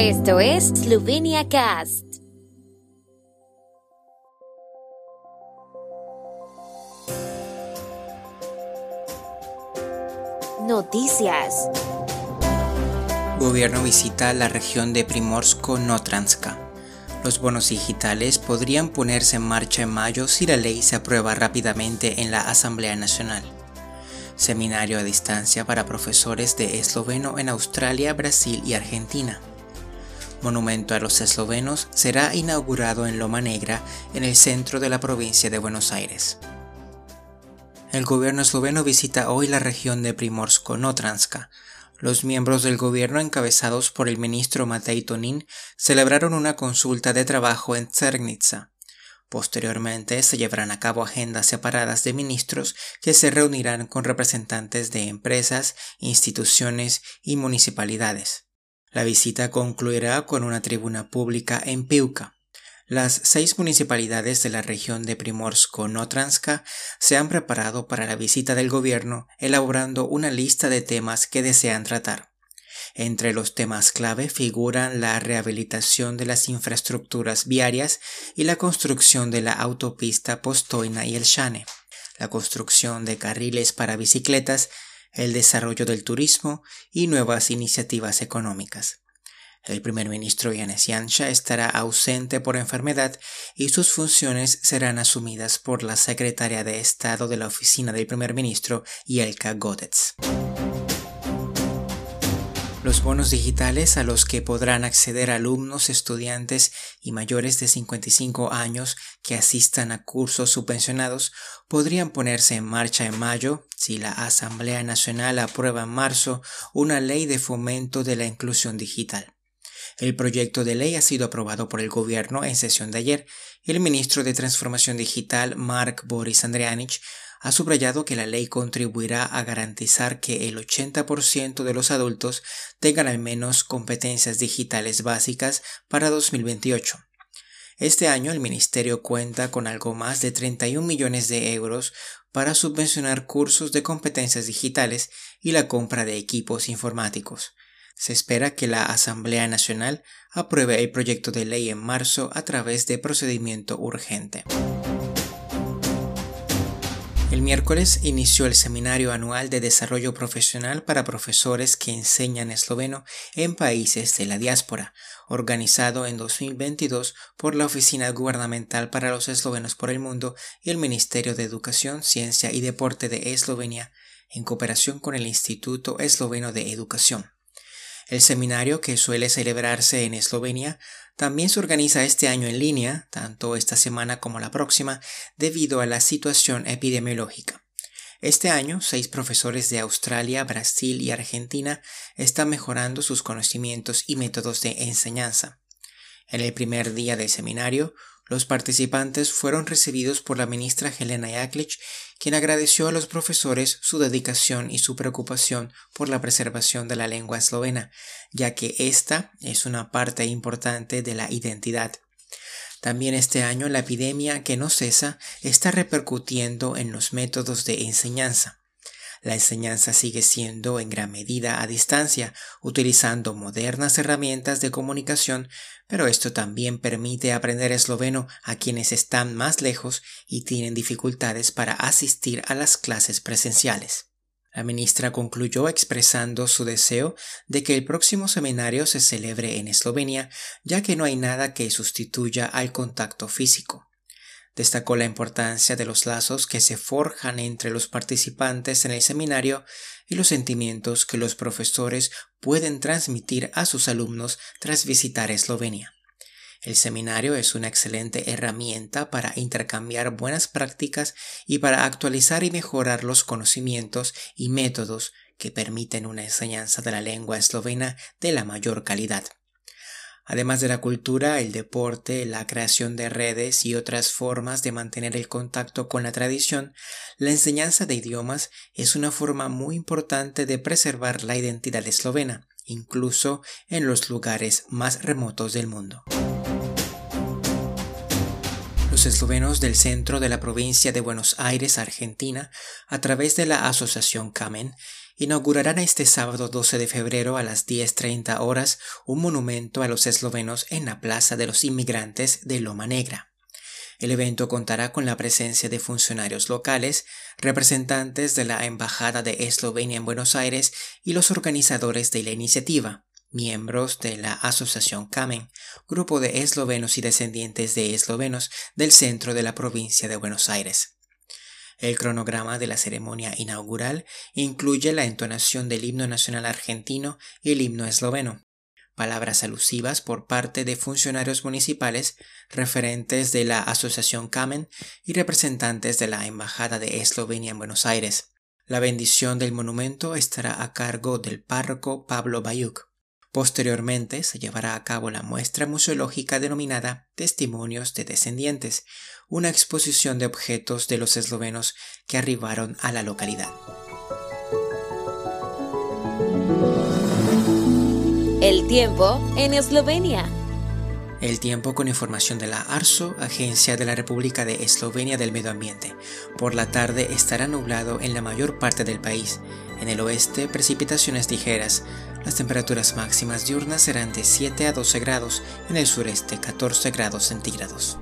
Esto es Slovenia Cast. Noticias. Gobierno visita la región de Primorsko-Notranska. Los bonos digitales podrían ponerse en marcha en mayo si la ley se aprueba rápidamente en la Asamblea Nacional. Seminario a distancia para profesores de esloveno en Australia, Brasil y Argentina. Monumento a los eslovenos será inaugurado en Loma Negra, en el centro de la provincia de Buenos Aires. El gobierno esloveno visita hoy la región de Primorsko-Notranska. Los miembros del gobierno encabezados por el ministro Matej Tonin celebraron una consulta de trabajo en Cernitsa. Posteriormente se llevarán a cabo agendas separadas de ministros que se reunirán con representantes de empresas, instituciones y municipalidades. La visita concluirá con una tribuna pública en Piuca. Las seis municipalidades de la región de Primorsko-Notranska se han preparado para la visita del gobierno, elaborando una lista de temas que desean tratar. Entre los temas clave figuran la rehabilitación de las infraestructuras viarias y la construcción de la autopista Postoina y el Shane, la construcción de carriles para bicicletas, el desarrollo del turismo y nuevas iniciativas económicas. El primer ministro Yanis Yansha estará ausente por enfermedad y sus funciones serán asumidas por la secretaria de Estado de la oficina del primer ministro, Yelka Godets. Los bonos digitales a los que podrán acceder alumnos, estudiantes y mayores de 55 años que asistan a cursos subvencionados podrían ponerse en marcha en mayo si la Asamblea Nacional aprueba en marzo una ley de fomento de la inclusión digital. El proyecto de ley ha sido aprobado por el gobierno en sesión de ayer. El ministro de Transformación Digital, Mark Boris Andrianich, ha subrayado que la ley contribuirá a garantizar que el 80% de los adultos tengan al menos competencias digitales básicas para 2028. Este año el Ministerio cuenta con algo más de 31 millones de euros para subvencionar cursos de competencias digitales y la compra de equipos informáticos. Se espera que la Asamblea Nacional apruebe el proyecto de ley en marzo a través de procedimiento urgente. El miércoles inició el Seminario Anual de Desarrollo Profesional para profesores que enseñan esloveno en países de la diáspora, organizado en 2022 por la Oficina Gubernamental para los Eslovenos por el Mundo y el Ministerio de Educación, Ciencia y Deporte de Eslovenia, en cooperación con el Instituto Esloveno de Educación. El seminario, que suele celebrarse en Eslovenia, también se organiza este año en línea, tanto esta semana como la próxima, debido a la situación epidemiológica. Este año, seis profesores de Australia, Brasil y Argentina están mejorando sus conocimientos y métodos de enseñanza. En el primer día del seminario, los participantes fueron recibidos por la ministra Helena Jaklic, quien agradeció a los profesores su dedicación y su preocupación por la preservación de la lengua eslovena, ya que esta es una parte importante de la identidad. También este año la epidemia que no cesa está repercutiendo en los métodos de enseñanza. La enseñanza sigue siendo en gran medida a distancia, utilizando modernas herramientas de comunicación, pero esto también permite aprender esloveno a quienes están más lejos y tienen dificultades para asistir a las clases presenciales. La ministra concluyó expresando su deseo de que el próximo seminario se celebre en Eslovenia, ya que no hay nada que sustituya al contacto físico. Destacó la importancia de los lazos que se forjan entre los participantes en el seminario y los sentimientos que los profesores pueden transmitir a sus alumnos tras visitar Eslovenia. El seminario es una excelente herramienta para intercambiar buenas prácticas y para actualizar y mejorar los conocimientos y métodos que permiten una enseñanza de la lengua eslovena de la mayor calidad. Además de la cultura, el deporte, la creación de redes y otras formas de mantener el contacto con la tradición, la enseñanza de idiomas es una forma muy importante de preservar la identidad eslovena, incluso en los lugares más remotos del mundo. Los eslovenos del centro de la provincia de Buenos Aires, Argentina, a través de la Asociación CAMEN, inaugurarán este sábado 12 de febrero a las 10.30 horas un monumento a los eslovenos en la Plaza de los Inmigrantes de Loma Negra. El evento contará con la presencia de funcionarios locales, representantes de la Embajada de Eslovenia en Buenos Aires y los organizadores de la iniciativa, miembros de la Asociación Kamen, grupo de eslovenos y descendientes de eslovenos del centro de la provincia de Buenos Aires. El cronograma de la ceremonia inaugural incluye la entonación del himno nacional argentino y el himno esloveno, palabras alusivas por parte de funcionarios municipales, referentes de la Asociación Kamen y representantes de la Embajada de Eslovenia en Buenos Aires. La bendición del monumento estará a cargo del párroco Pablo Bayuk. Posteriormente se llevará a cabo la muestra museológica denominada Testimonios de Descendientes, una exposición de objetos de los eslovenos que arribaron a la localidad. El tiempo en Eslovenia. El tiempo con información de la ARSO, Agencia de la República de Eslovenia del Medio Ambiente. Por la tarde estará nublado en la mayor parte del país. En el oeste, precipitaciones ligeras. Las temperaturas máximas diurnas serán de 7 a 12 grados, en el sureste 14 grados centígrados.